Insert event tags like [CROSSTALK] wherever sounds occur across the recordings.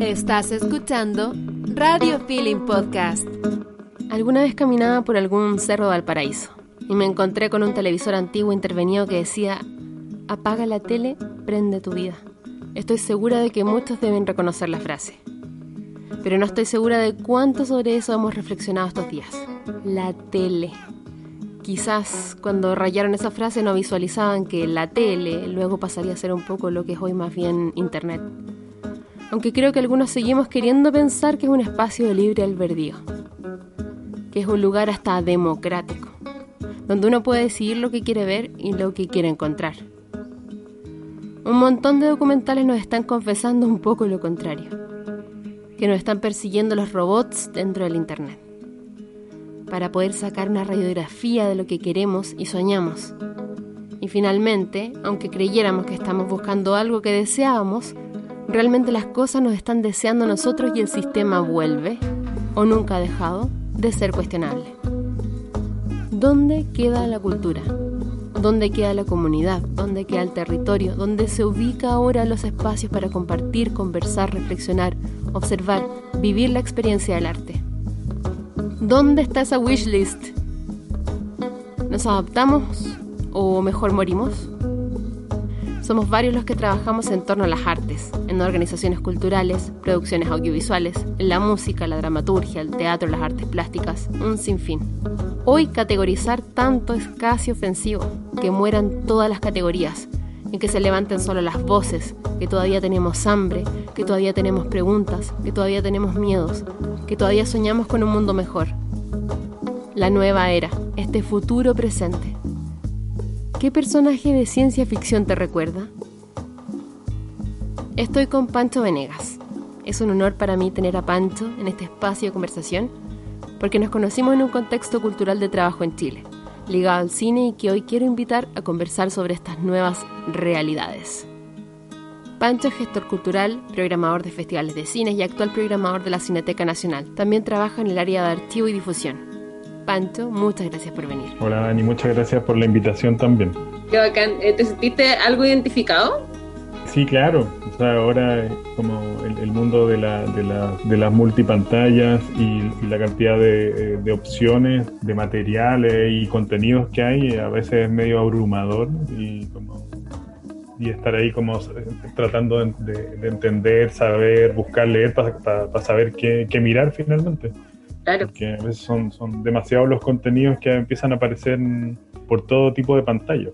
Estás escuchando Radio Feeling Podcast. Alguna vez caminaba por algún cerro de Valparaíso y me encontré con un televisor antiguo intervenido que decía, apaga la tele, prende tu vida. Estoy segura de que muchos deben reconocer la frase, pero no estoy segura de cuánto sobre eso hemos reflexionado estos días. La tele. Quizás cuando rayaron esa frase no visualizaban que la tele luego pasaría a ser un poco lo que es hoy más bien Internet. Aunque creo que algunos seguimos queriendo pensar que es un espacio de libre albedrío, que es un lugar hasta democrático, donde uno puede decidir lo que quiere ver y lo que quiere encontrar. Un montón de documentales nos están confesando un poco lo contrario, que nos están persiguiendo los robots dentro del Internet para poder sacar una radiografía de lo que queremos y soñamos. Y finalmente, aunque creyéramos que estamos buscando algo que deseábamos, realmente las cosas nos están deseando nosotros y el sistema vuelve, o nunca ha dejado, de ser cuestionable. ¿Dónde queda la cultura? ¿Dónde queda la comunidad? ¿Dónde queda el territorio? ¿Dónde se ubica ahora los espacios para compartir, conversar, reflexionar, observar, vivir la experiencia del arte? ¿Dónde está esa wishlist? ¿Nos adaptamos o mejor morimos? Somos varios los que trabajamos en torno a las artes, en organizaciones culturales, producciones audiovisuales, en la música, la dramaturgia, el teatro, las artes plásticas, un sinfín. Hoy categorizar tanto es casi ofensivo, que mueran todas las categorías, en que se levanten solo las voces, que todavía tenemos hambre, que todavía tenemos preguntas, que todavía tenemos miedos, que todavía soñamos con un mundo mejor. La nueva era, este futuro presente. ¿Qué personaje de ciencia ficción te recuerda? Estoy con Pancho Venegas. Es un honor para mí tener a Pancho en este espacio de conversación porque nos conocimos en un contexto cultural de trabajo en Chile ligado al cine y que hoy quiero invitar a conversar sobre estas nuevas realidades. Pancho es gestor cultural, programador de festivales de cine y actual programador de la Cineteca Nacional. También trabaja en el área de archivo y difusión. Pancho, muchas gracias por venir. Hola Dani, muchas gracias por la invitación también. Qué bacán. Eh, ¿Te sentiste algo identificado? Sí, claro. O sea, ahora como el, mundo de, la, de, la, de, las multipantallas y, la cantidad de, de, opciones, de materiales y contenidos que hay, a veces es medio abrumador y, como, y estar ahí como tratando de, entender, saber, buscar, leer para saber qué, qué, mirar finalmente. Claro. Porque a veces son, son demasiados los contenidos que empiezan a aparecer por todo tipo de pantallas.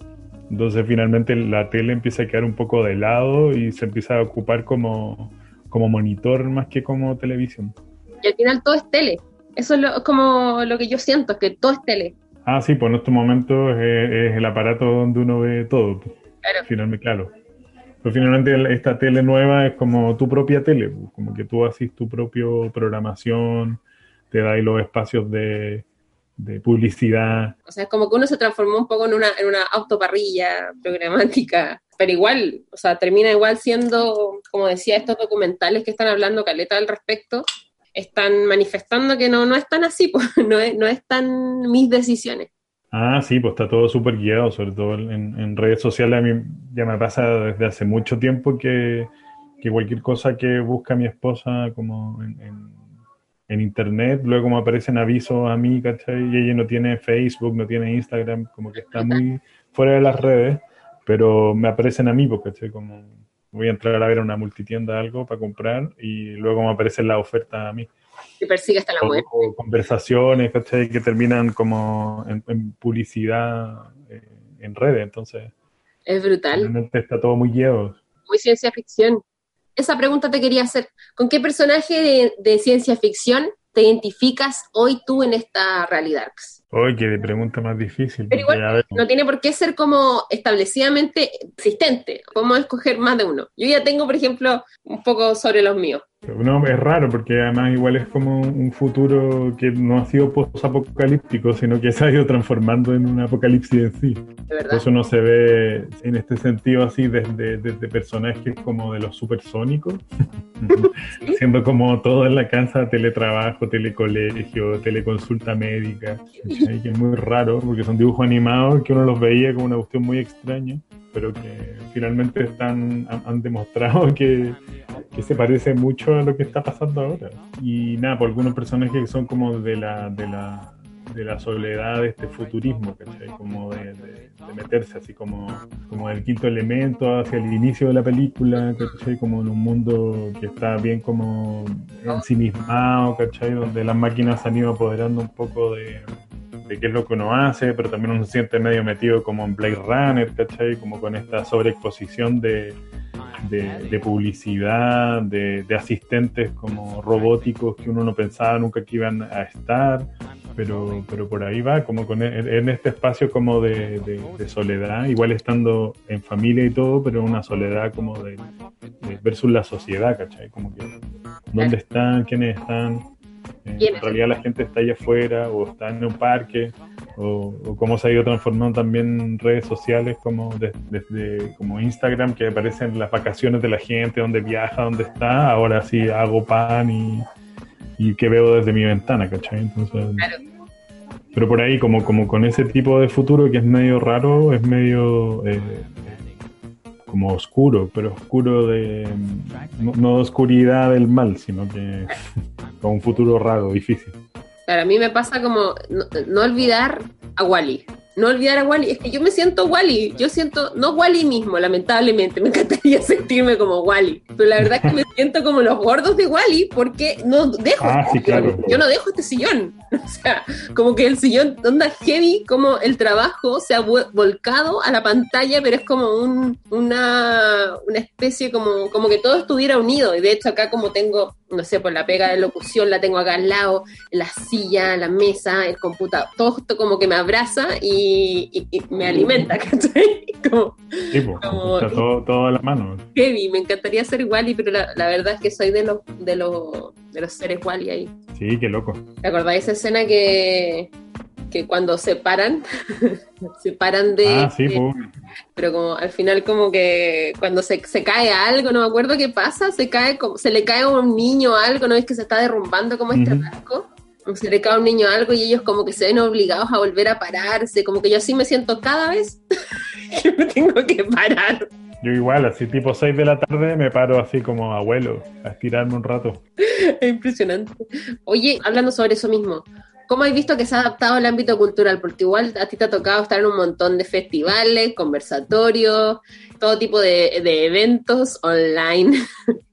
Entonces finalmente la tele empieza a quedar un poco de lado y se empieza a ocupar como, como monitor más que como televisión. Y al final todo es tele. Eso es, como lo que yo siento, que todo es tele. Ah, sí, pues en estos momentos es, el aparato donde uno ve todo. Claro. Finalmente, claro. Pero finalmente esta tele nueva es como tu propia tele, como que tú haces tu propia programación, te da ahí los espacios de, de publicidad. O sea, es como que uno se transformó un poco en una, en una autoparrilla programática, pero igual, o sea, termina igual siendo, como decía, estos documentales que están hablando Caleta al respecto, están manifestando que no, no es tan así, [LAUGHS] pues, no, es, no es tan mis decisiones. Ah, sí, pues está todo súper guiado, sobre todo en, redes sociales. A mí ya me pasa desde hace mucho tiempo que, que cualquier cosa que busca mi esposa como en en internet, luego me aparecen avisos a mí, ¿cachai? Y ella no tiene Facebook, no tiene Instagram, como que está muy [LAUGHS] fuera de las redes, pero me aparecen a mí, pues, ¿cachai? Como voy a entrar a ver una multitienda algo para comprar y luego me aparece la oferta a mí. Y persigue hasta la web. O, conversaciones, ¿cachai? Que terminan como en, publicidad eh, en redes, entonces. Es brutal. Realmente está todo muy guiado. Muy ciencia ficción esa pregunta te quería hacer. ¿Con qué personaje de, ciencia ficción te identificas hoy tú en esta realidad? Oye, qué pregunta más difícil. Pero igual no tiene por qué ser como establecidamente existente. Podemos escoger más de uno. Yo ya tengo, por ejemplo, un poco sobre los míos. No, es raro porque además igual es como un futuro que no ha sido post-apocalíptico, sino que se ha ido transformando en un apocalipsis en sí. Por eso no se ve en este sentido así desde, personajes como de los supersónicos, [LAUGHS] siendo como todo en la casa, teletrabajo, telecolegio, teleconsulta médica, que es muy raro porque son dibujos animados que uno los veía como una cuestión muy extraña pero que finalmente están, han, demostrado [LAUGHS] que, que se parece mucho a lo que está pasando ahora. Y nada, por algunos personajes que son como de la, de la, de la soledad de este futurismo, ¿cachai? Como de, de, meterse así como, como el quinto elemento hacia el inicio de la película, ¿cachai? Como en un mundo que está bien como ensimismado, ¿cachai? Donde las máquinas han ido apoderando un poco de, de qué es lo que uno hace, pero también uno se siente medio metido como en Blade Runner, ¿cachai? Como con esta sobreexposición de, de, publicidad, de, asistentes como robóticos que uno no pensaba nunca que iban a estar, pero, pero por ahí va, como con, en este espacio como de, soledad, igual estando en familia y todo, pero una soledad como de, versus la sociedad, ¿cachai? Como que, ¿dónde están? ¿Quiénes están? En realidad la gente está allá afuera o está en un parque o, cómo se ha ido transformando también redes sociales como desde como Instagram que aparecen las vacaciones de la gente, donde viaja, dónde está, ahora sí hago pan y, y que veo desde mi ventana, ¿cachai? Entonces, Pero por ahí como, como con ese tipo de futuro que es medio raro, es medio... Eh, como oscuro, pero oscuro de no, oscuridad del mal, sino que [LAUGHS] con un futuro raro, difícil. Para mí me pasa como no, olvidar a Wally. No olvidar a Wally. Es que yo me siento Wally. Yo siento, no Wally mismo, lamentablemente. Me encantaría [LAUGHS] sentirme como Wally. Pero la verdad es que me [LAUGHS] siento como los gordos de Wally porque no dejo. Ah, este Yo no dejo este sillón. [LAUGHS] O sea, como que el sillón, onda heavy, como el trabajo se ha volcado a la pantalla, pero es como un, una, una especie como, como que todo estuviera unido. Y de hecho, acá, como tengo no sé, por la pega de locución la tengo acá al lado, la silla, la mesa, el computador, todo esto como que me abraza y, me alimenta, [LAUGHS] ¿cachai? Como, está todo, todo, a la mano. Heavy, me encantaría ser Wally, pero la, verdad es que soy de los, de los, de los seres Wally ahí. Sí, qué loco. ¿Te acordáis esa escena que, que cuando se paran, [LAUGHS] se paran de... Ah, sí, pues. pero como al final como que cuando se, se, cae algo, no me acuerdo qué pasa, se cae como, se le cae a un niño algo, ¿no es que se está derrumbando como este barco? Se le cae a un niño algo y ellos como que se ven obligados a volver a pararse, como que yo así me siento cada vez [LAUGHS] que me tengo que parar. Yo igual, así tipo 6 de la tarde me paro así como abuelo, a estirarme un rato. [LAUGHS] Es impresionante. Oye, hablando sobre eso mismo, ¿Cómo has visto que se ha adaptado al ámbito cultural? Porque igual a ti te ha tocado estar en un montón de festivales, conversatorios, todo tipo de, eventos online.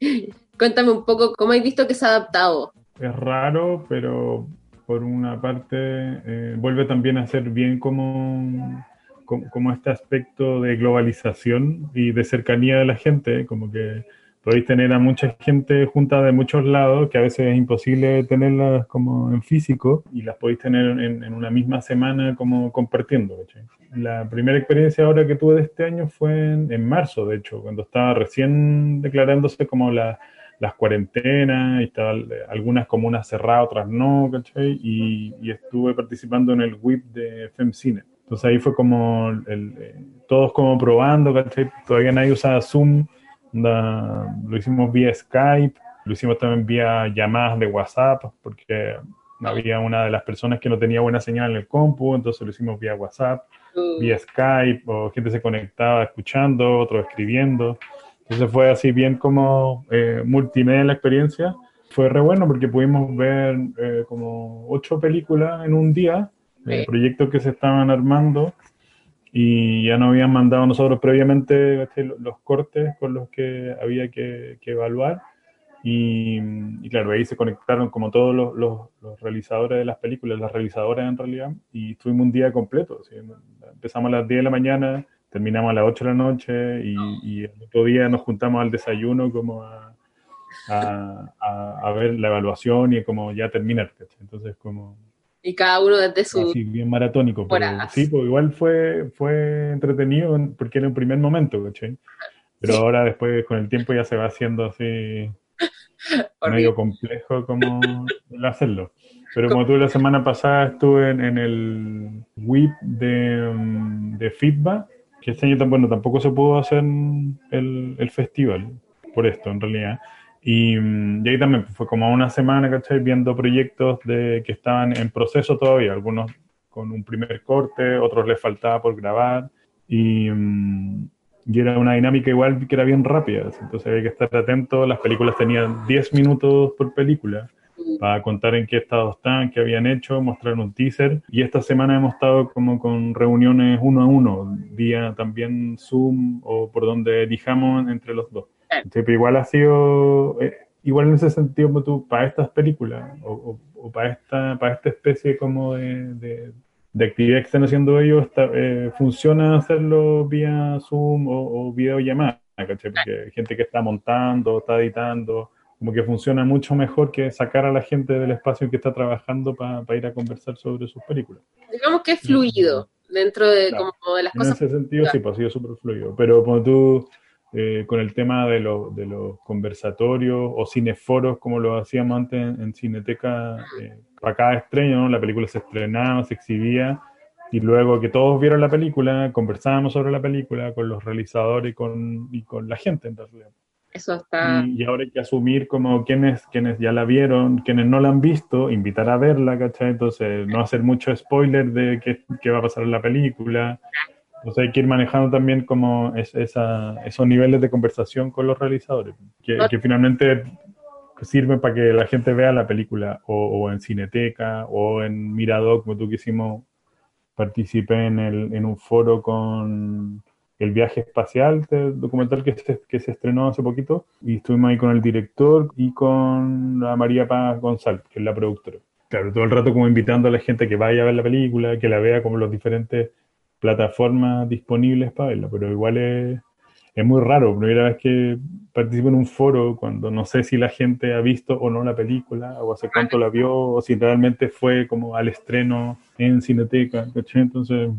[LAUGHS] Cuéntame un poco cómo has visto que se ha adaptado. Es raro, pero por una parte eh, vuelve también a ser bien como, como, este aspecto de globalización y de cercanía de la gente, como que podéis tener a mucha gente junta de muchos lados, que a veces es imposible tenerlas como en físico, y las podéis tener en, una misma semana como compartiendo. La primera experiencia ahora que tuve de este año fue en, marzo, de hecho, cuando estaba recién declarándose como la, las cuarentenas, y estaban algunas comunas cerradas, otras no, ¿cachai? Y, estuve participando en el WIP de FemCine. Entonces ahí fue como el, eh, todos como probando, ¿cachai? Todavía nadie usaba Zoom, lo hicimos vía Skype, lo hicimos también vía llamadas de WhatsApp, porque había una de las personas que no tenía buena señal en el compu, entonces lo hicimos vía WhatsApp, mm. vía Skype, o gente se conectaba escuchando, otro escribiendo. Entonces fue así bien como eh, multimedia la experiencia. Fue re bueno porque pudimos ver eh, como ocho películas en un día, eh, proyectos que se estaban armando y ya nos habían mandado nosotros previamente los cortes con los que había que, evaluar. Y, claro, ahí se conectaron como todos los, los, realizadores de las películas, las realizadoras en realidad, y estuvimos un día completo. Empezamos a las 10 de la mañana, terminamos a las 8 de la noche y, el otro día nos juntamos al desayuno como a, a, a, ver la evaluación y como ya terminar. Entonces, como y cada uno desde su... Sí, bien maratónico, pero sí, pues igual fue, fue entretenido porque era un primer momento, ¿cachai? Pero ahora después con el tiempo ya se va haciendo así [LAUGHS] medio complejo como hacerlo. Pero como tuve la semana pasada estuve en, el WIP de, mm, de Feedback, que este año bueno, tampoco se pudo hacer el, el festival por esto en realidad. Mm, y, ahí también fue como una semana, ¿cachai? Viendo proyectos de, que estaban en proceso todavía, algunos con un primer corte, otros les faltaba por grabar. Y, mm, y era una dinámica igual que era bien rápida, entonces había que estar atento, las películas tenían 10 minutos por película para contar en qué estado están, qué habían hecho, mostrar un teaser. Y esta semana hemos estado como con reuniones uno a uno, vía también Zoom o por donde elijamos entre los dos. Pero igual ha sido, eh, igual en ese sentido, tú, para estas películas o, para, esta, para esta especie como de, de, actividad que están haciendo ellos, eh, funciona hacerlo vía Zoom o, o videollamada, Porque hay gente que está montando, está editando como que funciona mucho mejor que sacar a la gente del espacio en que está trabajando para ir a conversar sobre sus películas. Digamos que es fluido dentro de, como de las cosas. En ese sentido sí, pues ha sido súper fluido. Pero como tú, eh, con el tema de, de, los conversatorios o cineforos, como lo hacíamos antes en, Cineteca, eh, para cada estreno, la película se estrenaba, se exhibía, y luego que todos vieron la película, conversábamos sobre la película con los realizadores y con, y con la gente en realidad. Eso está... Y, ahora hay que asumir como quienes, quienes ya la vieron, quienes no la han visto, invitar a verla, ¿cachai? Entonces, no hacer mucho spoiler de qué, va a pasar en la película. Entonces hay que ir manejando también como esa, esos niveles de conversación con los realizadores, que, que finalmente sirven para que la gente vea la película o, en Cineteca o en Miradoc, como tú que hicimos, participé en, el, en un foro con el viaje espacial, este documental que se, que se estrenó hace poquito, y estuvimos ahí con el director y con la María Paz González, que es la productora. Claro, todo el rato como invitando a la gente que vaya a ver la película, que la vea como las diferentes plataformas disponibles para verla, pero igual es, es muy raro, primera vez que participo en un foro cuando no sé si la gente ha visto o no la película, o hace cuánto la vio, o si realmente fue como al estreno en Cineteca, Entonces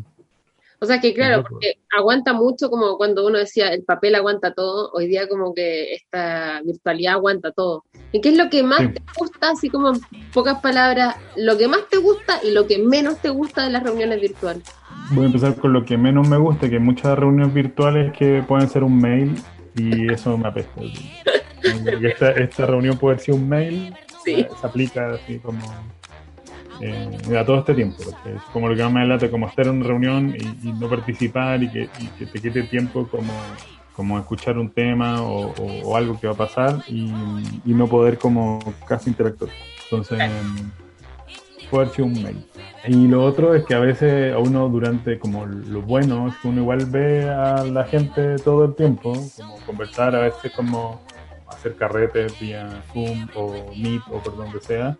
o sea que claro, porque aguanta mucho como cuando uno decía el papel aguanta todo, hoy día como que esta virtualidad aguanta todo. ¿Y qué es lo que más te gusta, así como en pocas palabras, lo que más te gusta y lo que menos te gusta de las reuniones virtuales? Voy a empezar con lo que menos me gusta, que muchas reuniones virtuales que pueden ser un mail y eso me apesta. esta, esta reunión puede ser un mail, se aplica así como eh, a todo este tiempo. Es como lo que más me late, como estar en una reunión y, no participar y que, te quite tiempo como, como escuchar un tema o, algo que va a pasar y, no poder como casi interactuar. Entonces, puede ser un mail. Y lo otro es que a veces a uno durante, como lo bueno, es que uno igual ve a la gente todo el tiempo, como conversar, a veces como hacer carretes vía Zoom o Meet o por donde sea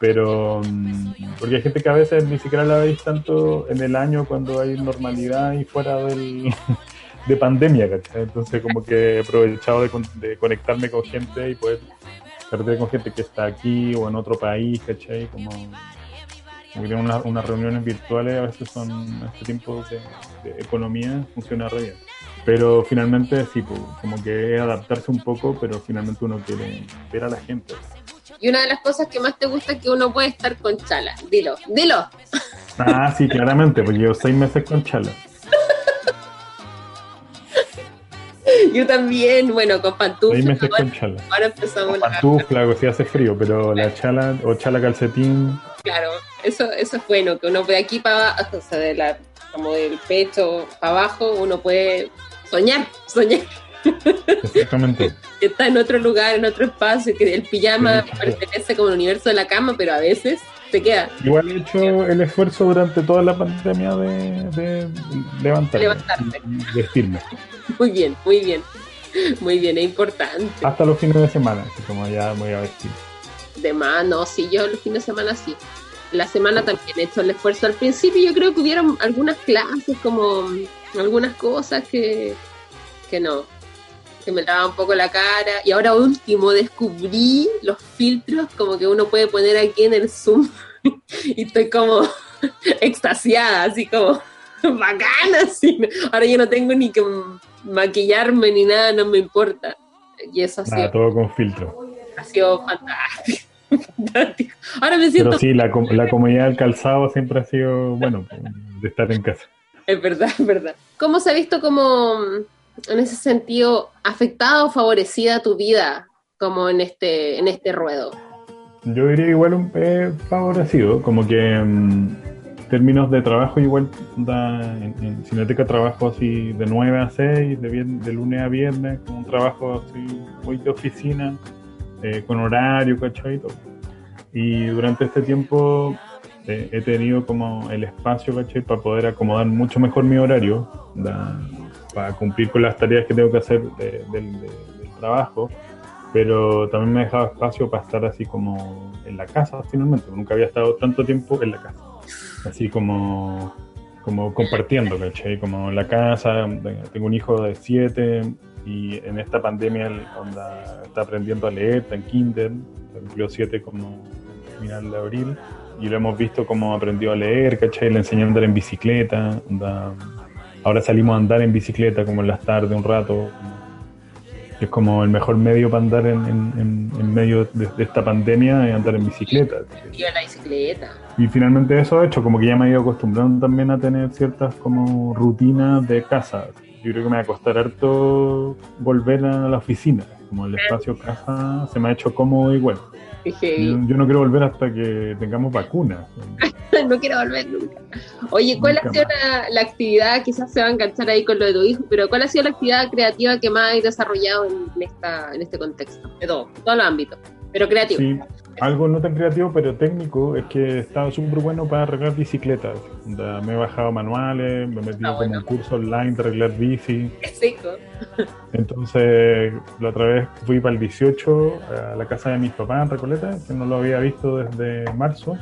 pero mm, porque hay gente que a veces ni siquiera la veis tanto en el año cuando hay normalidad y fuera del, [LAUGHS] de pandemia, ¿cachai? Entonces como que he aprovechado de, conectarme con gente y poder perder con gente que está aquí o en otro país, ¿cachai? Como, como que unas, unas reuniones virtuales a veces son este tiempo de, economía, funciona re bien. Pero finalmente sí, pues, como que adaptarse un poco, pero finalmente uno quiere ver a la gente. Y una de las cosas que más te gusta es que uno puede estar con chala. Dilo, dilo. Ah, sí, claramente, porque llevo seis meses con chala. [LAUGHS] Yo también, bueno, con pantufla. Seis meses con chala. Ahora empezamos con pantufla, o si hace frío, pero la chala o chala calcetín. Claro, eso, eso es bueno, que uno puede aquí para abajo, o sea, de la, como del pecho para abajo, uno puede soñar, soñar. Exactamente. [LAUGHS] está en otro lugar, en otro espacio, que el pijama pertenece como el universo de la cama, pero a veces se queda. Igual he hecho el esfuerzo durante toda la pandemia de, de levantarme, levantarte. vestirme. [LAUGHS] Muy bien, muy bien. Muy bien, es importante. Hasta los fines de semana, como ya voy a vestir. De más, no, sí, yo los fines de semana sí. La semana también he hecho el esfuerzo. Al principio yo creo que hubieron algunas clases, como algunas cosas que, que no, que me lavaba un poco la cara. Y ahora último descubrí los filtros como que uno puede poner aquí en el Zoom. [LAUGHS] y estoy como [LAUGHS] extasiada, así como [LAUGHS] bacana. Así. Ahora yo no tengo ni que maquillarme ni nada, no me importa. Y eso sido... todo con filtro. Ha sido fantástico. [LAUGHS] Ahora me siento... Pero sí, la, la comodidad del calzado siempre ha sido, bueno, de estar en casa. Es verdad, es verdad. ¿Cómo se ha visto como en ese sentido afectada o favorecida tu vida como en este, en este ruedo? Yo diría igual un eh, favorecido, como que mm, términos de trabajo, igual en, Cineteca trabajo así de 9 a 6, de, de lunes a viernes, con un trabajo así muy de oficina, eh, con horario, ¿cachai? Y, durante este tiempo eh, he tenido como el espacio, ¿cachai? Para poder acomodar mucho mejor mi horario, para cumplir con las tareas que tengo que hacer del trabajo pero también me ha dejado espacio para estar así como en la casa finalmente, nunca había estado tanto tiempo en la casa, así como, como compartiendo, ¿cachai? Como en la casa, tengo un hijo de siete y en esta pandemia onda, está aprendiendo a leer, está en kinder, cumplió siete como final de abril y lo hemos visto como aprendió a leer, ¿cachai? Le enseñé a andar en bicicleta, ahora salimos a andar en bicicleta como en las tardes un rato, es como el mejor medio para andar en, medio de, esta pandemia es andar en bicicleta. la bicicleta. Y finalmente eso ha hecho como que ya me he ido acostumbrando también a tener ciertas como rutinas de casa. Yo creo que me va a costar harto volver a la oficina. Como el espacio casa se me ha hecho cómodo igual. Yo, no quiero volver hasta que tengamos vacunas. [LAUGHS] no quiero volver nunca. Oye, ¿cuál ha sido la, actividad? Quizás se va a enganchar ahí con lo de tu hijo, pero ¿cuál ha sido la actividad creativa que más has desarrollado en, esta, en este contexto? De todo, todos los ámbitos, pero creativo. Sí, algo no tan creativo, pero técnico, es que he estado súper bueno para arreglar bicicletas. Me he bajado manuales, me he metido ah, en un curso online de arreglar bici. [LAUGHS] Entonces, la otra vez fui para el 18 a la casa de mis papás en Recoleta, que no lo había visto desde marzo.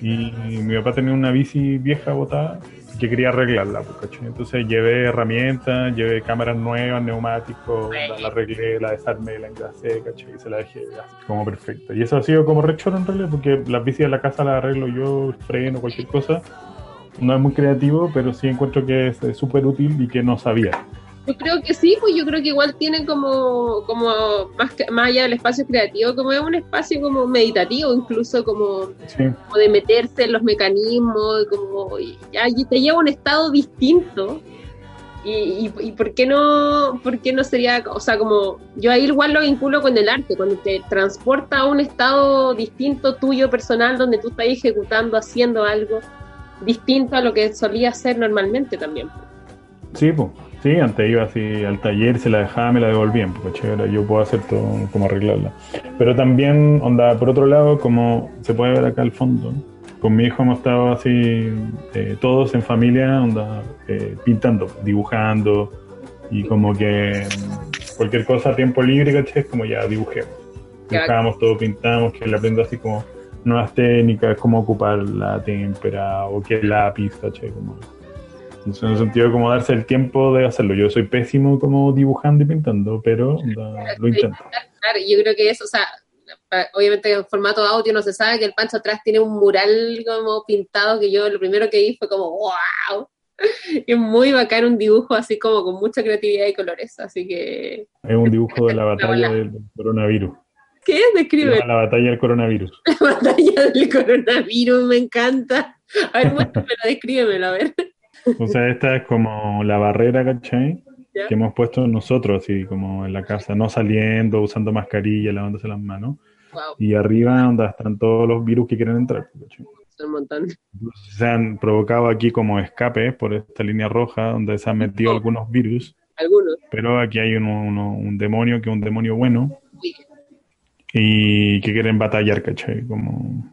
Y mi papá tenía una bici vieja botada que quería arreglarla, pues, Entonces llevé herramientas, llevé cámaras nuevas, neumáticos, la, arreglé, la desarmé, la engrasé, ¿cachai? Y se la dejé como perfecta. Y eso ha sido como rechoro en realidad, porque las bicis de la casa las arreglo yo, freno, cualquier cosa. No es muy creativo, pero sí encuentro que es súper útil y que no sabía. Yo creo que sí, pues yo creo que igual tiene como, como más, más allá del espacio creativo, como es un espacio como meditativo, incluso como, de meterse en los mecanismos, como te lleva a un estado distinto. Y, y, por qué no, por qué no sería, o sea, como yo ahí igual lo vinculo con el arte, cuando te transporta a un estado distinto tuyo personal, donde tú estás ejecutando, haciendo algo distinto a lo que solía hacer normalmente también. Sí, pues Sí, antes iba así al taller, se la dejaba, me la devolvían, porque chévere, yo puedo hacer todo, como arreglarla. Pero también, onda, por otro lado, como se puede ver acá al fondo, con mi hijo hemos estado así, eh, todos en familia, onda, eh, pintando, dibujando, y como que cualquier cosa a tiempo libre, ¿caché? Es como ya dibujemos. Dibujamos todo, pintamos, que le aprendo así como nuevas técnicas, cómo ocupar la témpera o qué lápiz, ¿caché? Como en el sentido de como darse el tiempo de hacerlo. Yo soy pésimo como dibujando y pintando, pero lo intento. Claro, yo creo que eso, o sea, obviamente en formato audio no se sabe que el Pancho atrás tiene un mural como pintado que yo lo primero que vi fue como ¡wow! [LAUGHS] Es muy bacán un dibujo así como con mucha creatividad y colores, así que... Es un dibujo de la [LAUGHS] batalla del coronavirus. ¿Qué es? Describe. La batalla del coronavirus. [LAUGHS] La batalla del coronavirus, me encanta. A ver, muéstramelo, descríbemelo, a ver. O sea, esta es como la barrera, ¿cachai? Que hemos puesto nosotros, así como en la casa, no saliendo, usando mascarilla, lavándose las manos. Y arriba donde están todos los virus que quieren entrar. ¿cachai? Un montón. Se han provocado aquí como escapes por esta línea roja donde se han metido algunos virus. Algunos. Pero aquí hay un demonio que es un demonio bueno. Y que quieren batallar, ¿cachai? Como...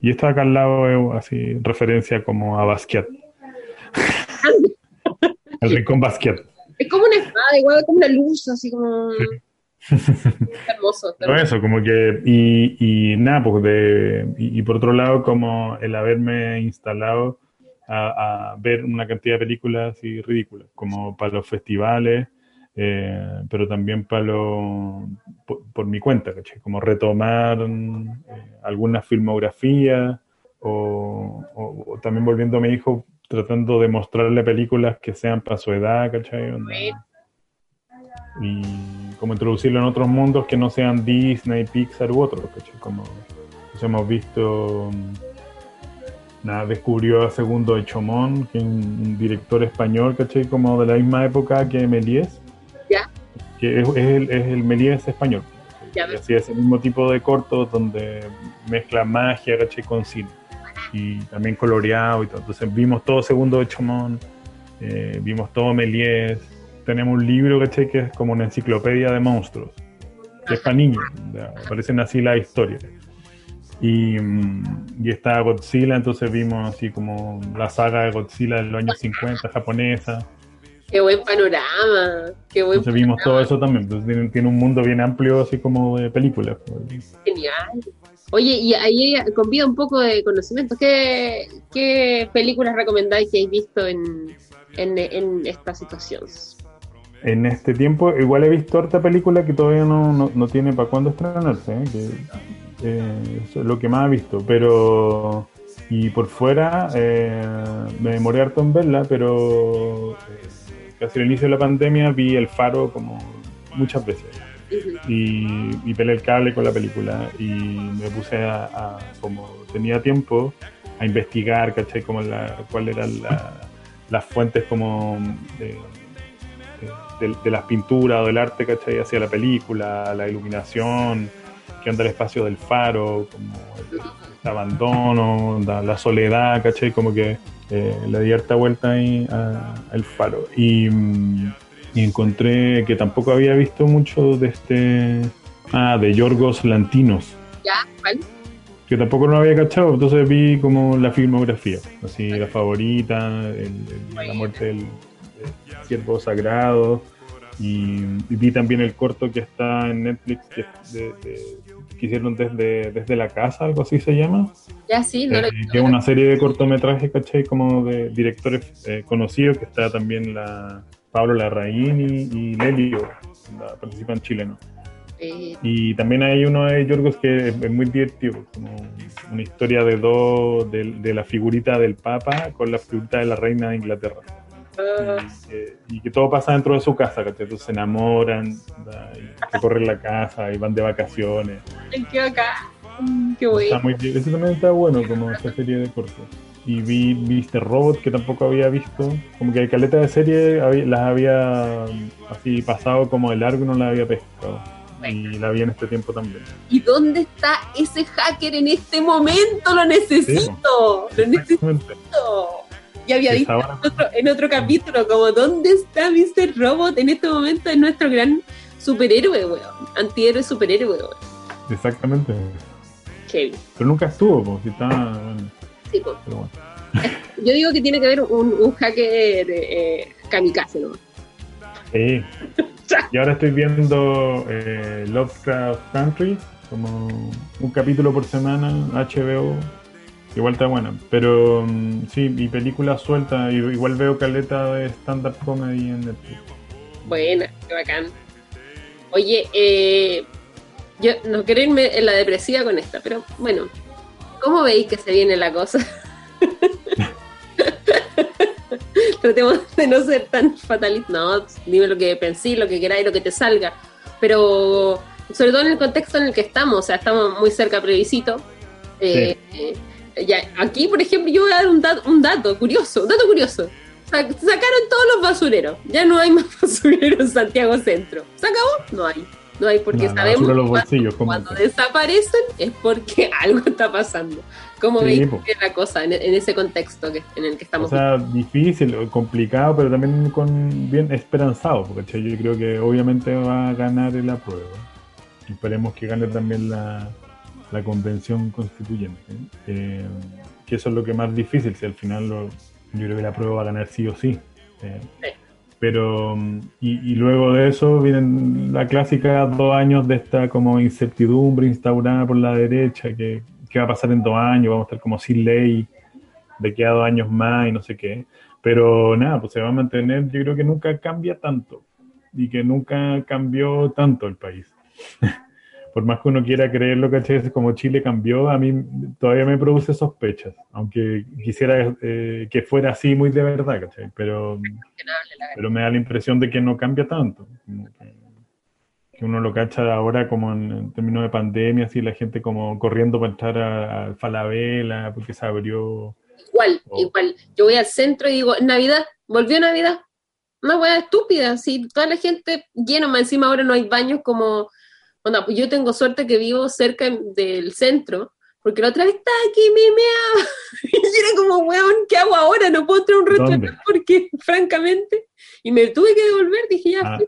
Y está acá al lado, así, referencia como a Basquiat. [LAUGHS] El rincón basquet. Es como una espada, igual como una luz, así como. [LAUGHS] hermoso. eso, como que. Y, y nada, pues de. Y, por otro lado, como el haberme instalado a, ver una cantidad de películas así ridículas, como para los festivales. Eh, pero también para lo, por, mi cuenta, ¿caché? Como retomar eh, algunas filmografías o, o, también volviendo a mi hijo tratando de mostrarle películas que sean para su edad, ¿cachai? Y como introducirlo en otros mundos que no sean Disney, Pixar u otros, ¿cachai? Como pues, hemos visto, mm, nada, descubrió a Segundo de Chomón, que es un, director español, ¿cachai? Como de la misma época que Méliès. Ya. Que es, el, es el Méliès español. Ya, y así es el mismo tipo de cortos donde mezcla magia, ¿cachai? Con cine. Y también coloreado y todo. Entonces vimos todo Segundo de Chomón, eh, vimos todo Méliès. Tenemos un libro, ¿cachai? Que es como una enciclopedia de monstruos, que es para niños, aparecen así las historias. Y, mm, y está Godzilla, entonces vimos así como la saga de Godzilla de los años 50 japonesa. Qué buen panorama, qué buen Entonces vimos todo eso también, entonces tiene, tiene un mundo bien amplio así como de películas. Genial. Oye, y ahí convida un poco de conocimiento. ¿Qué, películas recomendáis que hayáis visto en, en, en esta situación? En este tiempo, igual he visto harta película que todavía no, no, no tiene para cuándo estrenarse, ¿eh? que eh, eso es lo que más he visto, pero y por fuera eh, me demoré harto en verla, pero eh, casi al inicio de la pandemia vi El Faro como muchas veces y, y pelé el cable con la película y me puse a, como tenía tiempo a investigar, ¿cachai? Como la, cuál eran la- las fuentes como de, las pinturas o del arte, ¿cachai? Hacia la película, la iluminación, qué onda el espacio del faro, como el, abandono, la, soledad, ¿cachai? Como que eh, le di harta vuelta ahí al faro. Y, mm, y encontré que tampoco había visto mucho de este... Ah, de Yorgos Lantinos ¿Ya? ¿Cuál? que tampoco no había cachado, entonces vi como la filmografía, así la favorita, el- el- la muerte del, del siervo sagrado, y, y vi también el corto que está en Netflix que, es de- de- que hicieron desde, desde la casa, algo así se llama, Ya sí, no eh, lo que es una serie de cortometrajes, ¿cachai? Como de directores eh, conocidos, que está también la Pablo Larraín y, y Lelio, la participan chilenos. eh, Y también hay uno de Yorgos que es, es muy divertido, como una historia de dos, de, de la figurita del Papa con la figurita de la reina de Inglaterra. ah, Y, que- y que todo pasa dentro de su casa, ¿cachai? Entonces se enamoran, y recorren la casa y van de vacaciones. ay, qué acá. Qué Está bueno. muy, bien. Eso también está bueno, como esta serie de cortos. Y vi Mr. Robot, que tampoco había visto. Como que caleta de serie había- las había así pasado como de largo y no las había pescado. Y la vi en este tiempo también. ¿Y dónde está ese hacker en este momento? Lo necesito. Lo necesito. Ya había ahora. en otro, en otro capítulo, como ¿dónde está Mr. Robot en este momento? Es nuestro gran superhéroe, weón. Antihéroe superhéroe, weón. Exactamente. Pero nunca estuvo, si está, bueno, Bueno. [LAUGHS] Yo digo que tiene que haber un, un hacker eh, kamikaze, ¿no? Sí. [LAUGHS] Y ahora estoy viendo eh, Lovecraft Country, como un capítulo por semana, HBO. Igual está buena. Pero mm, sí, y películas sueltas. y Igual veo caleta de stand-up comedy en Netflix. Buena, qué bacán. Oye, eh, yo no quiero irme en la depresiva con esta, pero bueno, ¿cómo veis que se viene la cosa? [LAUGHS] Tratemos de no ser tan fatalistas. No, dime lo que pensé, lo que queráis, lo que te salga. Pero sobre todo en el contexto en el que estamos, o sea, estamos muy cerca a plebiscito. Eh, eh, ya, aquí, por ejemplo, yo voy a dar un, dato, un dato curioso, un dato curioso. Sa- Sacaron todos los basureros. Ya no hay más [LAUGHS] basureros en Santiago Centro. ¿Se acabó? No hay. No hay porque No, la sabemos los bolsillos, ¿cómo cuando desaparecen es porque [LAUGHS] algo está pasando. ¿Cómo Sí, veis que la cosa en, en ese contexto que, en el que O estamos? sea, difícil, complicado, pero también con bien esperanzado, porque yo creo que obviamente va a ganar el apruebo. Esperemos que gane también la, la convención constituyente, eh, que eso es lo que más difícil, si al final lo- yo creo que la prueba va a ganar sí o sí. eh. Sí. Pero, mm, y, luego de eso vienen la clásica dos años de esta como incertidumbre instaurada por la derecha, que, que va a pasar en dos años, vamos a estar como sin ley, de que a dos años más y no sé qué. Pero nada, pues se va a mantener, yo creo que nunca cambia tanto y que nunca cambió tanto el país. [LAUGHS] Por más que uno quiera creerlo, ¿cachai? Como Chile cambió, a mí todavía me produce sospechas, aunque quisiera eh, que fuera así muy de verdad, ¿cachai? Pero, pero me da la impresión de que no cambia tanto. que uno lo cacha ahora como en, en términos de pandemia, así la gente como corriendo para entrar a, a Falabella porque se abrió. Igual, Oh. igual. Yo voy al centro y digo, Navidad, volvió Navidad. Una hueá estúpida, si toda la gente llena, más encima ahora no hay baños como... Onda, pues yo tengo suerte que vivo cerca del centro, porque la otra vez estaba aquí me meaba. [LAUGHS] y era como, weón, ¿qué hago ahora? No puedo entrar a un restaurante porque, [LAUGHS] francamente, y me tuve que devolver, dije, ya. Ah.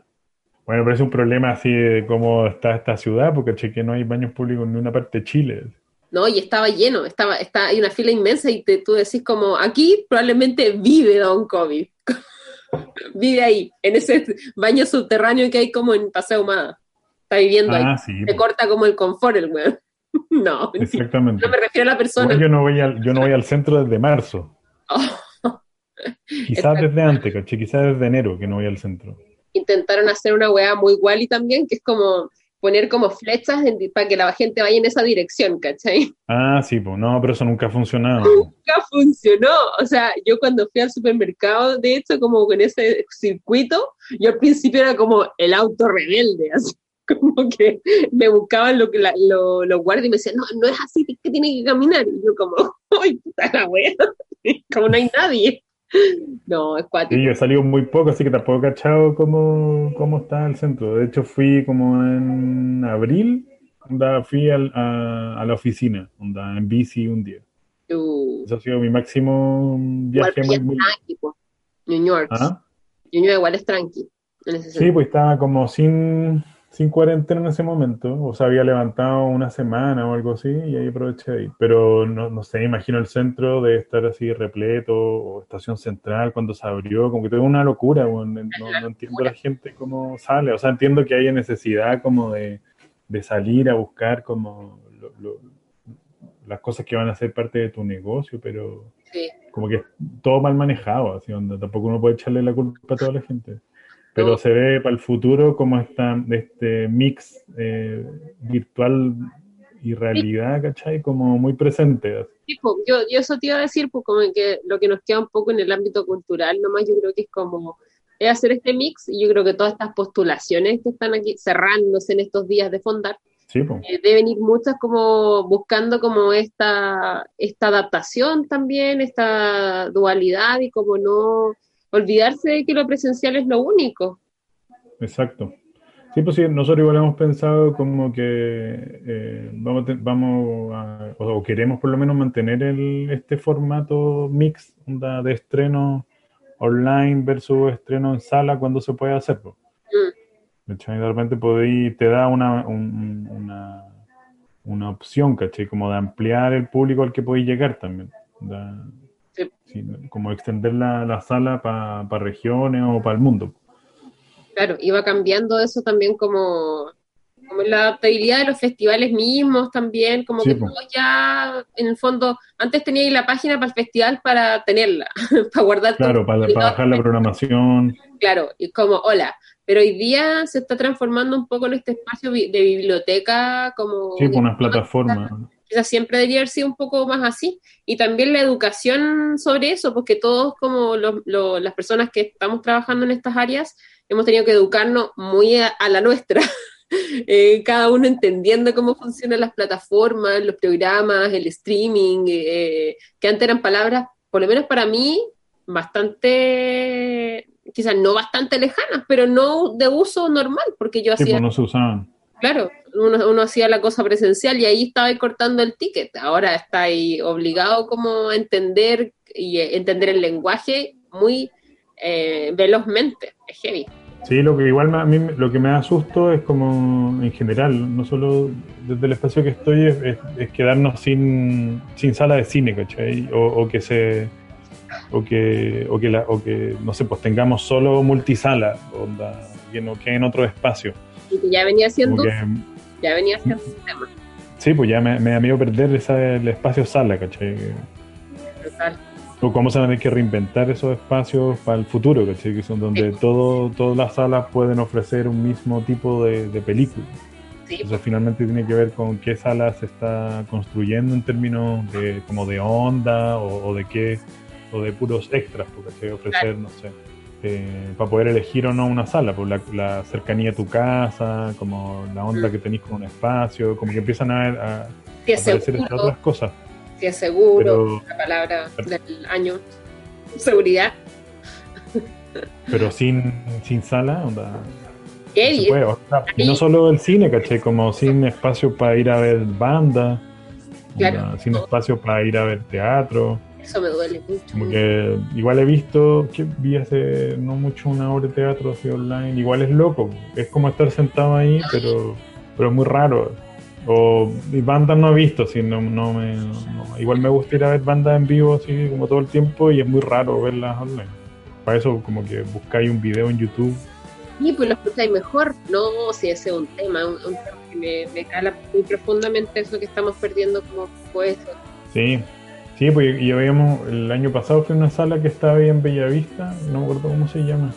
Bueno, pero es un problema así de cómo está esta ciudad, porque cheque no hay baños públicos en ninguna parte de Chile. No, y estaba lleno, estaba, está, hay una fila inmensa y te, tú decís como, aquí probablemente vive Don COVID. [LAUGHS] vive ahí, en ese baño subterráneo que hay como en Paseo Humada. Está viviendo ahí. Ah, sí, Te corta como el confort el weón. [LAUGHS] no, Exactamente. no me refiero a la persona. Igual yo no voy al, yo no voy al centro desde marzo. Oh, [LAUGHS] Quizás desde antes, caché, quizás desde enero que no voy al centro. intentaron hacer una weá muy y también, que es como poner como flechas en- para que la gente vaya en esa dirección, ¿cachai? Ah, sí, pues no, pero eso nunca ha funcionado. Nunca funcionó. O sea, yo cuando fui al supermercado, de hecho, como con ese circuito, yo al principio era como el auto rebelde, así [LAUGHS] como que me buscaban lo que la- lo- los guardias y me decían, no, no es así, es que tiene que caminar. Y yo como, [LAUGHS] ¡ay, puta la wea! [LAUGHS] como no hay nadie. No, es cuático. Sí, yo he salido muy poco, así que tampoco he cachado cómo, cómo está el centro. De hecho, fui como en abril, onda, fui al- a, a la oficina, onda, en bici un día. Uh, Eso ha sido mi máximo igual viaje muy, muy... tranqui. New York. ¿Ah? New York igual es tranqui. En ese Sí, pues estaba como sin, sin cuarentena en ese momento. O sea, había levantado una semana o algo así y ahí aproveché de ir. Pero no, no sé, imagino el centro de estar así repleto o estación central cuando se abrió. Como que todo es una locura. No, no entiendo la gente cómo sale. O sea, entiendo que haya necesidad como de, de salir a buscar como lo- lo- las cosas que van a ser parte de tu negocio, pero Sí. como que todo mal manejado, así onda. Tampoco uno puede echarle la culpa a toda la gente. Pero No. se ve para el futuro como esta, este mix eh, virtual y realidad, ¿cachai? Como muy presente. Sí, po, yo, yo eso te iba a decir, pues como que lo que nos queda un poco en el ámbito cultural, nomás yo creo que es como es hacer este mix y yo creo que todas estas postulaciones que están aquí cerrándose en estos días de fondar, Sí, pues. eh, deben ir muchas como buscando como esta, esta adaptación también, esta dualidad y como no olvidarse de que lo presencial es lo único. Exacto. Sí, pues sí, nosotros igual hemos pensado como que eh, vamos, vamos a, o, queremos por lo menos mantener el, este formato mix onda, de estreno online versus estreno en sala cuando se puede hacer. Mm. De repente podéis, te da una, un- una, una opción, ¿cachai? Como de ampliar el público al que podéis llegar también. Da- Sí. sí, como extender la, la sala para regiones o para el mundo. Claro, iba cambiando eso también como, como la adaptabilidad de los festivales mismos también, como Sí, que po. todo ya, en el fondo, antes tenía ahí la página para el festival para tenerla, [LAUGHS] para guardar. Claro, para, para bajar la programación. Claro, y como, hola, pero hoy día se está transformando un poco en este espacio de biblioteca, como Sí, por unas plataformas. Quizás siempre debería haber sido un poco más así. Y también la educación sobre eso, porque todos como los- las personas que estamos trabajando en estas áreas hemos tenido que educarnos muy a, a la nuestra. [LAUGHS] Eh, cada uno entendiendo cómo funcionan las plataformas, los programas, el streaming, eh, que antes eran palabras, por lo menos para mí, bastante, quizás no bastante lejanas, pero no de uso normal, porque yo Sí, hacía pues no se usaban. Claro, uno, hacía la cosa presencial y ahí estaba cortando el ticket. Ahora está ahí obligado como a entender y eh, entender el lenguaje muy eh, velozmente. Es heavy. Sí, lo que igual me- a lo que me da susto es como en general, no solo desde el espacio que estoy, es, es- quedarnos sin, sala de cine, ¿cachai? O, o que se o que, o que, la, o que, no sé, pues tengamos solo multisala, onda, que no quede en otro espacio. Y que ya venía siendo, que, ya venía siendo sí, pues ya me, me da miedo perder esa, el espacio sala, ¿cachai? Total. O cómo se van a tener que reinventar esos espacios para el futuro, ¿cachai? Que son donde todo, todas las salas pueden ofrecer un mismo tipo de, de película. Sí, Entonces finalmente tiene que ver con qué sala se está construyendo en términos de como de onda o, o de qué, o de puros extras, porque que ofrecer, no sé, eh, para poder elegir o no una sala, por la, la cercanía a tu casa, como la onda Mm. que tenéis con un espacio, como que empiezan a, a, a aparecer estas otras cosas. si es seguro, Pero, la palabra del año. Seguridad. pero sin, sin sala, onda, Heavy. se puede. o sea, y no solo el cine, ¿cachai? Como sin espacio para ir a ver bandas, sin espacio para ir a ver teatro. Eso me duele mucho. Como que igual he visto que vi hace no mucho una obra de teatro así online. Igual es loco. Es como estar sentado ahí, pero, pero es muy raro. O bandas no he visto, si no, no me, igual me gusta ir a ver bandas en vivo así como todo el tiempo y es muy raro verlas online. Para eso como que buscáis un video en YouTube. Y pues lo escucháis mejor, no si ese es un tema, un, tema que me, me, cala muy profundamente eso que estamos perdiendo como pues. Sí, Sí, pues yo veíamos, el año pasado fue una sala que estaba ahí en Bellavista, no me acuerdo cómo se llama,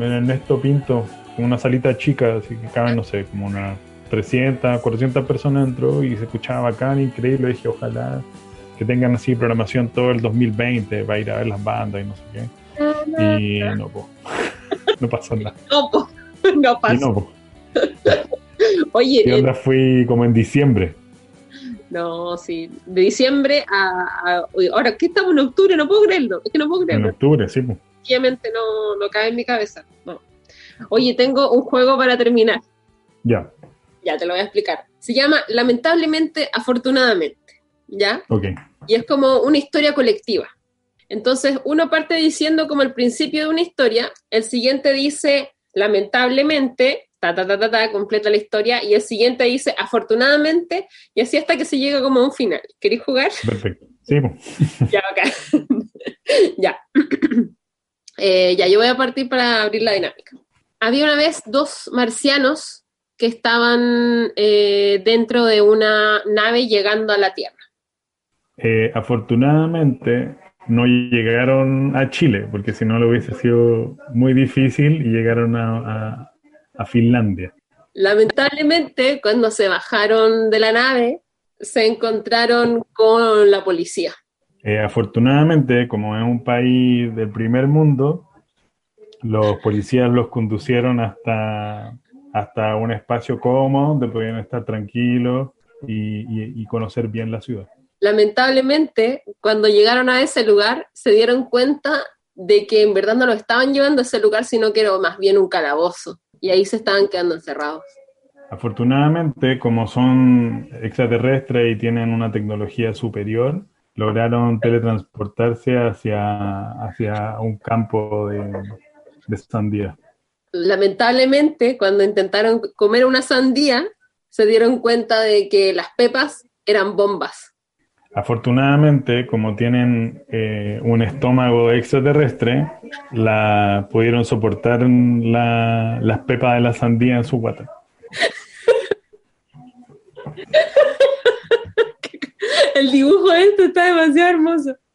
en Ernesto Pinto, una salita chica, así que caben, no sé, como unas 300, 400 personas dentro y se escuchaba bacán, increíble, dije, ojalá que tengan así programación todo el 2020 para ir a ver las bandas y no sé qué. Y no, pues, no [LAUGHS] pasó nada. No, pues, [LAUGHS] no pasó. no, [LAUGHS] Oye, y onda fui como en diciembre. No, sí. De diciembre a, Ahora, ¿qué estamos en octubre? No puedo creerlo. Es que no puedo creerlo. En octubre, sí. Obviamente no, no cae en mi cabeza. No. Oye, tengo un juego para terminar. Ya. Ya, te lo voy a explicar. Se llama Lamentablemente, Afortunadamente. ¿Ya? Ok. Y es como una historia colectiva. Entonces, uno parte diciendo como el principio de una historia, el siguiente dice, lamentablemente, ta, ta, ta, ta, completa la historia y el siguiente dice afortunadamente y así hasta que se llega como a un final. ¿Queréis jugar? Perfecto. Sí. [LAUGHS] ya, ok. [LAUGHS] ya. [CLEARS THROAT] Eh, ya, yo voy a partir para abrir la dinámica. Había una vez dos marcianos que estaban eh, dentro de una nave llegando a la Tierra. Eh, afortunadamente no llegaron a Chile, porque si no lo hubiese sido muy difícil y llegaron a, a Finlandia. Lamentablemente, cuando se bajaron de la nave, se encontraron con la policía. Eh, afortunadamente, como es un país del primer mundo, los policías los conducieron hasta, hasta un espacio cómodo donde podían estar tranquilos y, y conocer bien la ciudad. Lamentablemente, cuando llegaron a ese lugar, se dieron cuenta de que en verdad no lo estaban llevando a ese lugar, sino que era más bien un calabozo y ahí se estaban quedando encerrados. Afortunadamente, como son extraterrestres y tienen una tecnología superior, lograron teletransportarse hacia, hacia un campo de, de sandía. Lamentablemente, cuando intentaron comer una sandía, se dieron cuenta de que las pepas eran bombas. Afortunadamente, como tienen eh, un estómago extraterrestre, la, pudieron soportar las pepas de la sandía en su guata. [LAUGHS] El dibujo de esto está demasiado hermoso. [LAUGHS]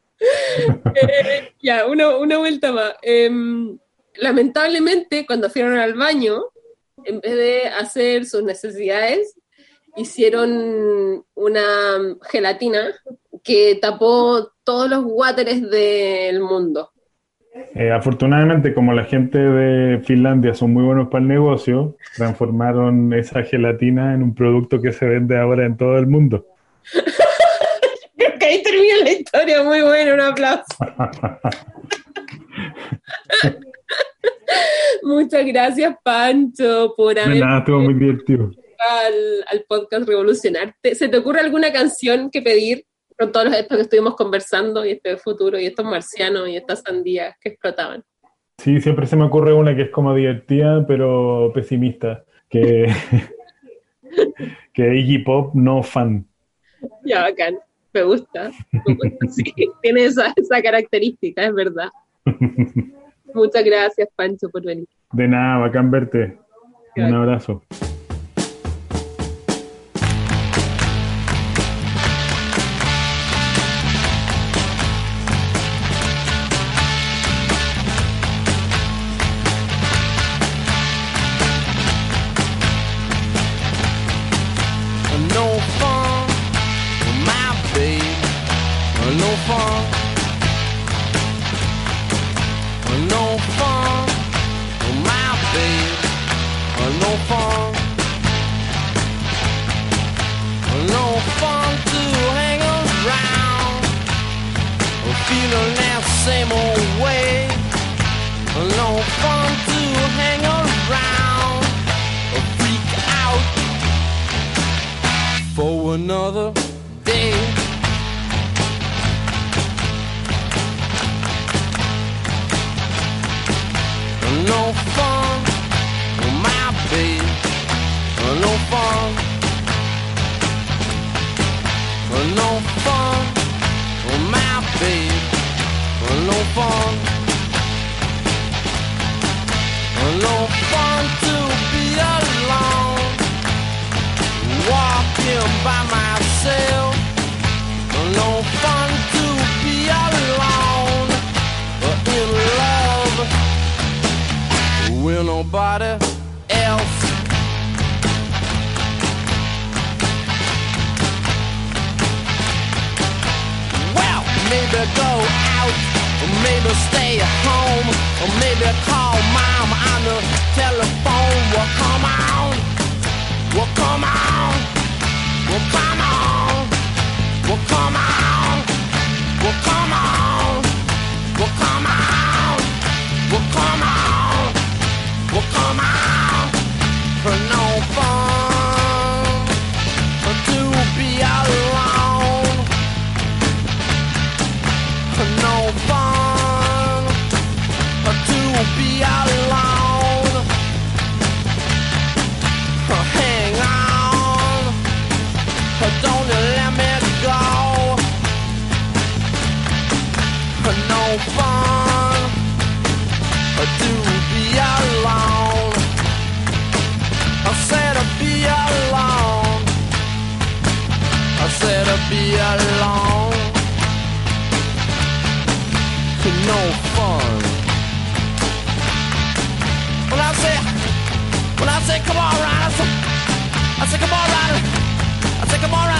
Eh, ya, una, vuelta más. Em, lamentablemente, cuando fueron al baño, en vez de hacer sus necesidades, hicieron una gelatina que tapó todos los wateres del mundo. Eh, afortunadamente, como la gente de Finlandia son muy buenos para el negocio, transformaron esa gelatina en un producto que se vende ahora en todo el mundo. Creo [LAUGHS] que ahí termina la historia, muy bueno, un aplauso. [LAUGHS] Muchas gracias, Pancho, por haber. nada, estuvo muy divertido al, podcast Revolucionarte. ¿Se te ocurre alguna canción que pedir con todos estos que estuvimos conversando y este futuro y estos marcianos y estas sandías que explotaban? Sí, siempre se me ocurre una que es como divertida, pero pesimista, que, [LAUGHS] que Iggy Pop no fan. Ya, bacán, me gusta. tiene esa, esa característica, es verdad. [LAUGHS] Muchas gracias, Pancho, por venir. De nada, bacán verte. Un abrazo. Maybe go out, or maybe stay at home, or maybe call mom on the telephone. Well, come on, well, come on, well, come on, well, come on, well, come on, be alone For no fun. When I say, when I say, come on, Ryder, I say, come on, Ryder. I say, come on,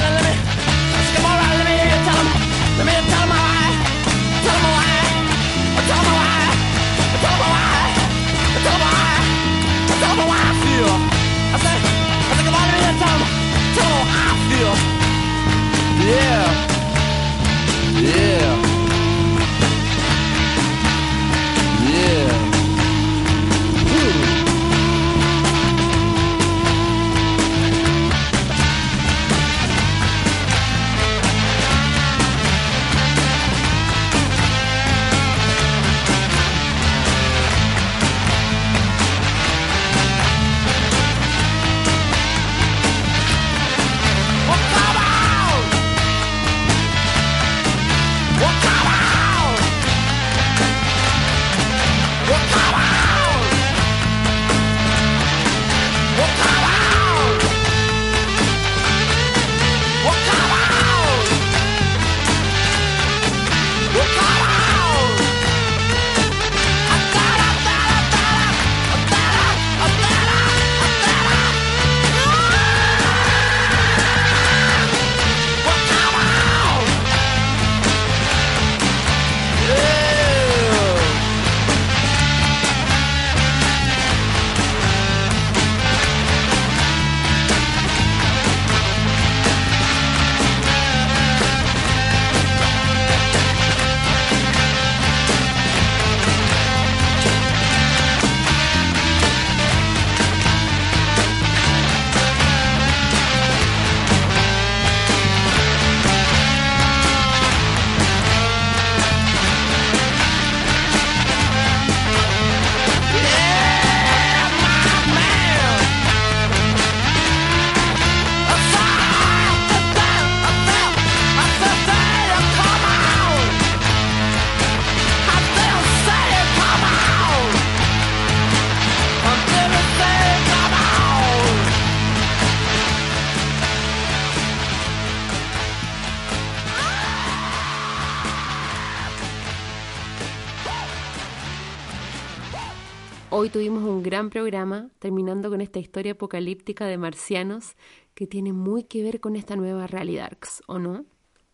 programa, terminando con esta historia apocalíptica de marcianos que tiene muy que ver con esta nueva realidad, ¿o no?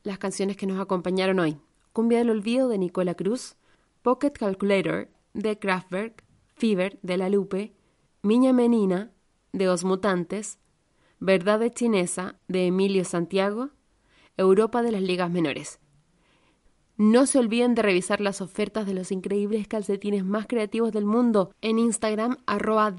Las canciones que nos acompañaron hoy. Cumbia del Olvido de Nicola Cruz, Pocket Calculator de Kraftwerk, Fever de La Lupe, Miña Menina de Os Mutantes, Verdad de Chinesa de Emilio Santiago, Europa de las Ligas Menores. No se olviden de revisar las ofertas de los increíbles calcetines más creativos del mundo en Instagram arroba.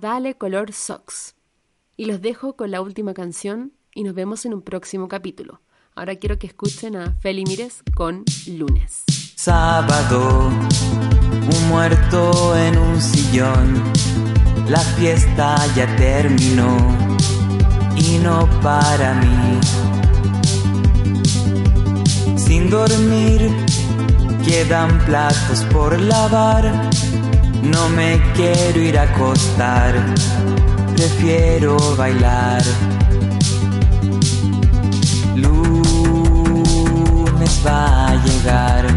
Y los dejo con la última canción y nos vemos en un próximo capítulo. Ahora quiero que escuchen a Feli Mires con Lunes. Sábado, un muerto en un sillón. La fiesta ya terminó y no para mí. sin dormir, quedan platos por lavar. No me quiero ir a acostar, prefiero bailar. Lunes va a llegar.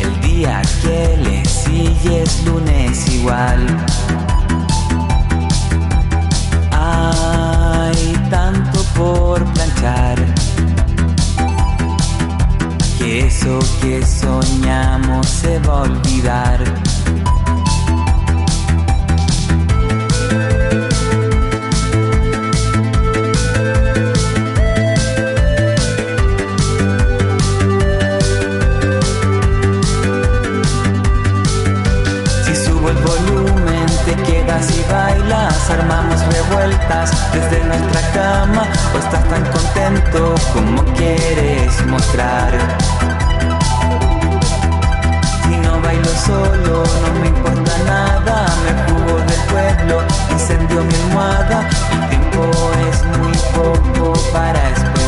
El día que le sigue es lunes igual. Hay tanto por planchar que eso que soñamos se va a olvidar. Si subo el volumen te quedas y bailas, armamos revueltas desde nuestra cama o estás tan contento como quieres mostrar. Si no bailo solo no me importa nada, me fugo del pueblo, incendio mi almohada, el tiempo es muy poco para esperar.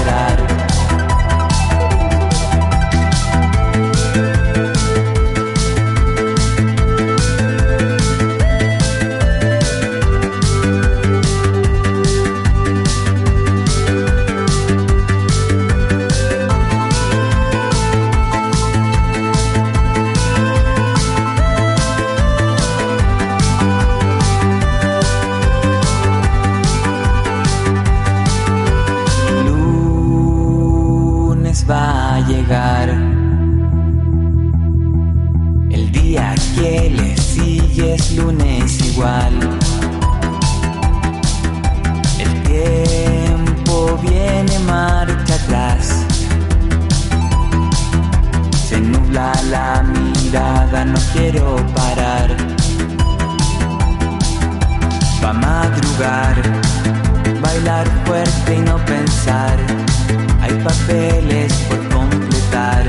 Papeles por completar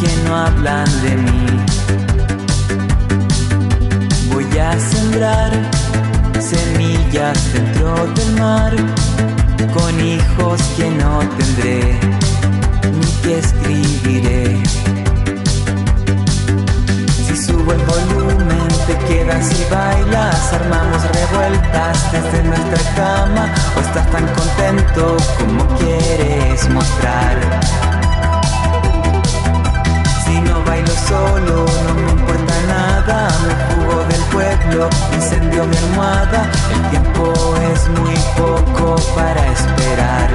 que no hablan de mí. Voy a sembrar semillas dentro del mar con hijos que no tendré ni que escribiré. te quedas y bailas, armamos revueltas desde nuestra cama, o estás tan contento como quieres mostrar. Si no bailo solo, no me importa nada, me jugo del pueblo, incendio mi almohada, el tiempo es muy poco para esperar.